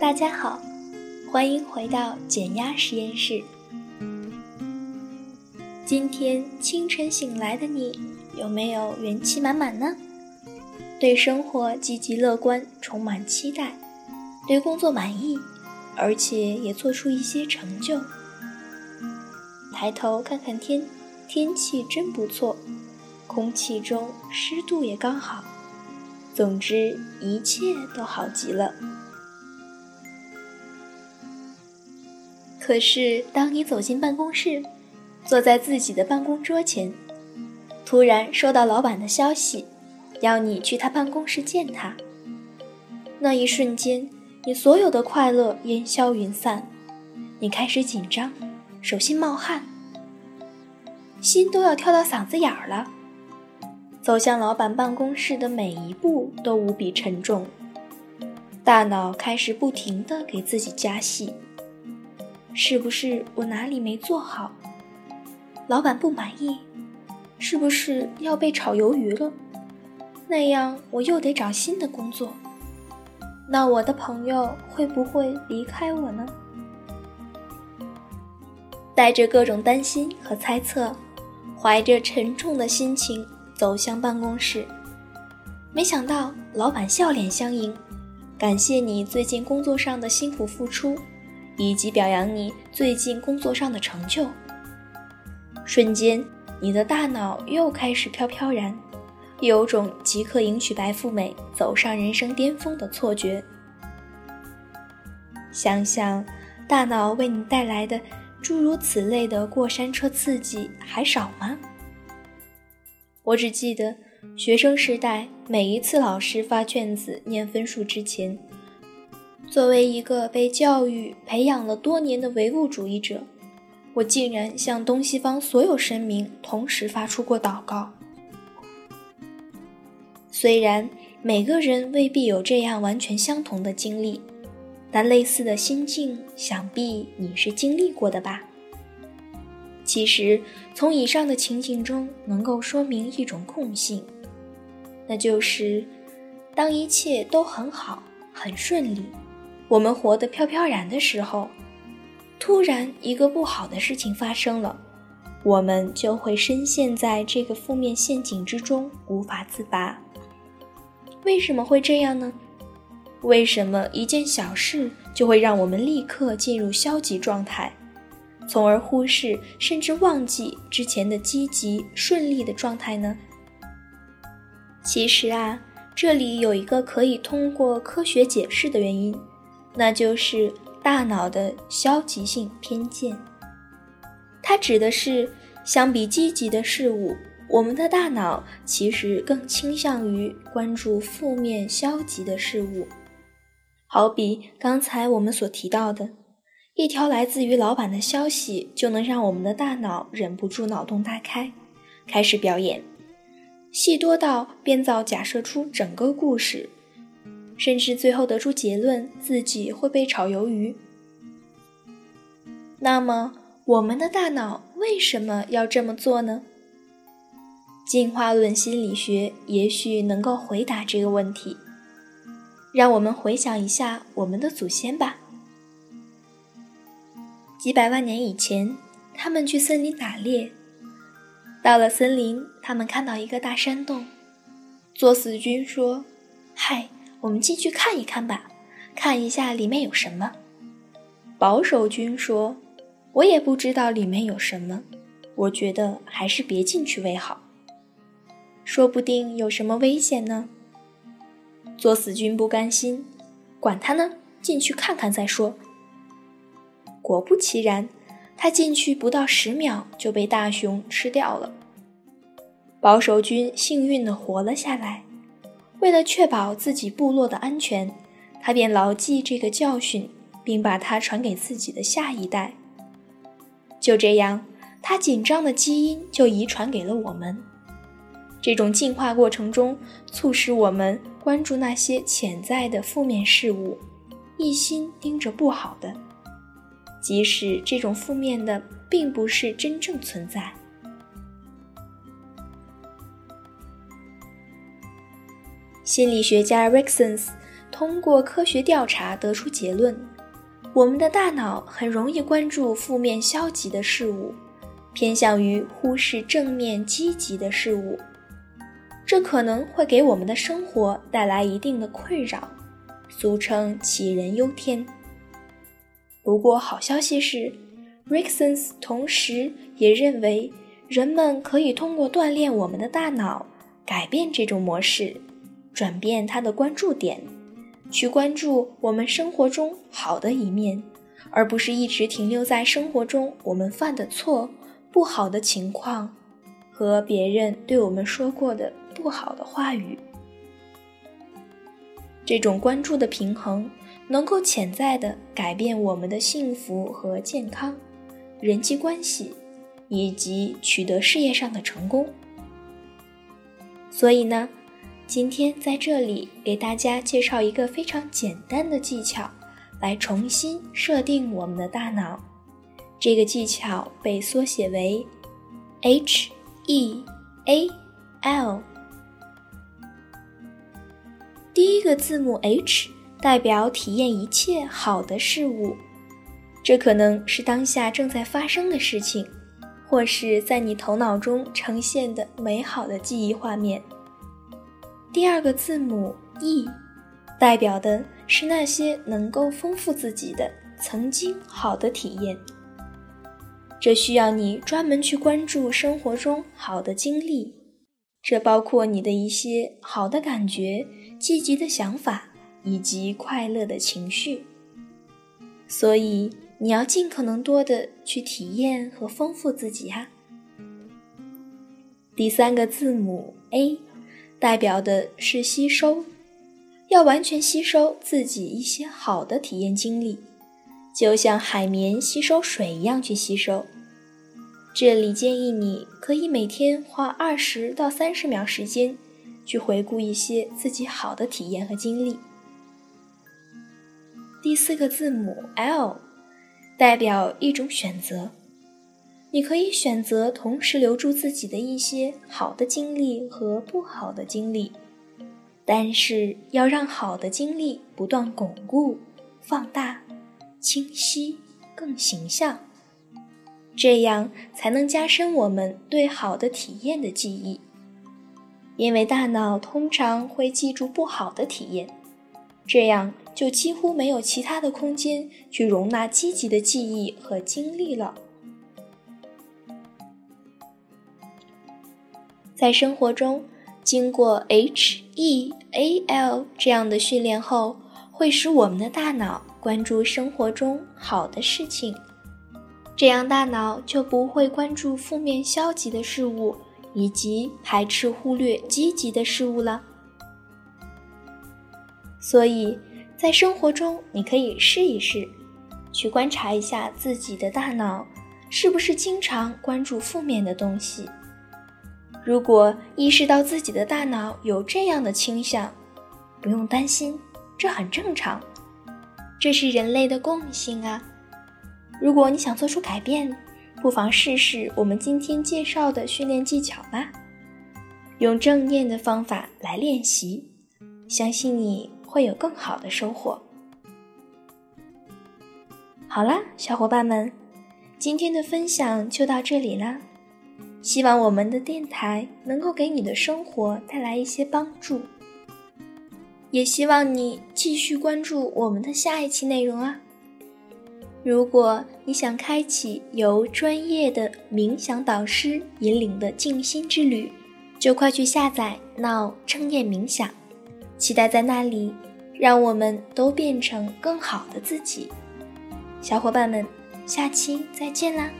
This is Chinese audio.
大家好，欢迎回到减压实验室。今天清晨醒来的你，有没有元气满满呢？对生活积极乐观，充满期待；对工作满意，而且也做出一些成就。抬头看看天，天气真不错，空气中湿度也刚好。总之，一切都好极了。可是，当你走进办公室，坐在自己的办公桌前，突然收到老板的消息，要你去他办公室见他。那一瞬间，你所有的快乐烟消云散，你开始紧张，手心冒汗，心都要跳到嗓子眼儿了。走向老板办公室的每一步都无比沉重，大脑开始不停地给自己加戏。是不是我哪里没做好？老板不满意？是不是要被炒鱿鱼了？那样我又得找新的工作。那我的朋友会不会离开我呢？带着各种担心和猜测，怀着沉重的心情走向办公室，没想到老板笑脸相迎，感谢你最近工作上的辛苦付出。以及表扬你最近工作上的成就，瞬间，你的大脑又开始飘飘然，有种即刻迎娶白富美、走上人生巅峰的错觉。想想，大脑为你带来的诸如此类的过山车刺激还少吗？我只记得学生时代，每一次老师发卷子念分数之前。作为一个被教育培养了多年的唯物主义者，我竟然向东西方所有神明同时发出过祷告。虽然每个人未必有这样完全相同的经历，但类似的心境，想必你是经历过的吧？其实，从以上的情景中，能够说明一种共性，那就是，当一切都很好、很顺利。我们活得飘飘然的时候，突然一个不好的事情发生了，我们就会深陷在这个负面陷阱之中，无法自拔。为什么会这样呢？为什么一件小事就会让我们立刻进入消极状态，从而忽视甚至忘记之前的积极顺利的状态呢？其实啊，这里有一个可以通过科学解释的原因。那就是大脑的消极性偏见。它指的是，相比积极的事物，我们的大脑其实更倾向于关注负面、消极的事物。好比刚才我们所提到的，一条来自于老板的消息，就能让我们的大脑忍不住脑洞大开，开始表演，戏多到编造、假设出整个故事。甚至最后得出结论，自己会被炒鱿鱼。那么，我们的大脑为什么要这么做呢？进化论心理学也许能够回答这个问题。让我们回想一下我们的祖先吧。几百万年以前，他们去森林打猎，到了森林，他们看到一个大山洞。作死君说：“嗨。”我们进去看一看吧，看一下里面有什么。保守君说：“我也不知道里面有什么，我觉得还是别进去为好。说不定有什么危险呢。”作死君不甘心，管他呢，进去看看再说。果不其然，他进去不到十秒就被大熊吃掉了。保守军幸运地活了下来。为了确保自己部落的安全，他便牢记这个教训，并把它传给自己的下一代。就这样，他紧张的基因就遗传给了我们。这种进化过程中，促使我们关注那些潜在的负面事物，一心盯着不好的，即使这种负面的并不是真正存在。心理学家 Rixons 通过科学调查得出结论：我们的大脑很容易关注负面消极的事物，偏向于忽视正面积极的事物。这可能会给我们的生活带来一定的困扰，俗称杞人忧天。不过，好消息是，Rickson's 同时也认为，人们可以通过锻炼我们的大脑，改变这种模式，转变他的关注点，去关注我们生活中好的一面，而不是一直停留在生活中我们犯的错、不好的情况和别人对我们说过的不好的话语。这种关注的平衡。能够潜在的改变我们的幸福和健康、人际关系，以及取得事业上的成功。所以呢，今天在这里给大家介绍一个非常简单的技巧，来重新设定我们的大脑。这个技巧被缩写为 H E A L。第一个字母 H。代表体验一切好的事物，这可能是当下正在发生的事情，或是在你头脑中呈现的美好的记忆画面。第二个字母 E，代表的是那些能够丰富自己的曾经好的体验。这需要你专门去关注生活中好的经历，这包括你的一些好的感觉、积极的想法。以及快乐的情绪，所以你要尽可能多的去体验和丰富自己哈。第三个字母 A，代表的是吸收，要完全吸收自己一些好的体验经历，就像海绵吸收水一样去吸收。这里建议你可以每天花二十到三十秒时间，去回顾一些自己好的体验和经历。第四个字母 L，代表一种选择。你可以选择同时留住自己的一些好的经历和不好的经历，但是要让好的经历不断巩固、放大、清晰、更形象，这样才能加深我们对好的体验的记忆。因为大脑通常会记住不好的体验，这样。就几乎没有其他的空间去容纳积极的记忆和经历了。在生活中，经过 H E A L 这样的训练后，会使我们的大脑关注生活中好的事情，这样大脑就不会关注负面消极的事物，以及排斥忽略积极的事物了。所以。在生活中，你可以试一试，去观察一下自己的大脑是不是经常关注负面的东西。如果意识到自己的大脑有这样的倾向，不用担心，这很正常，这是人类的共性啊。如果你想做出改变，不妨试试我们今天介绍的训练技巧吧，用正念的方法来练习，相信你。会有更好的收获。好啦，小伙伴们，今天的分享就到这里啦。希望我们的电台能够给你的生活带来一些帮助，也希望你继续关注我们的下一期内容啊。如果你想开启由专业的冥想导师引领的静心之旅，就快去下载“闹正念冥想”。期待在那里，让我们都变成更好的自己。小伙伴们，下期再见啦！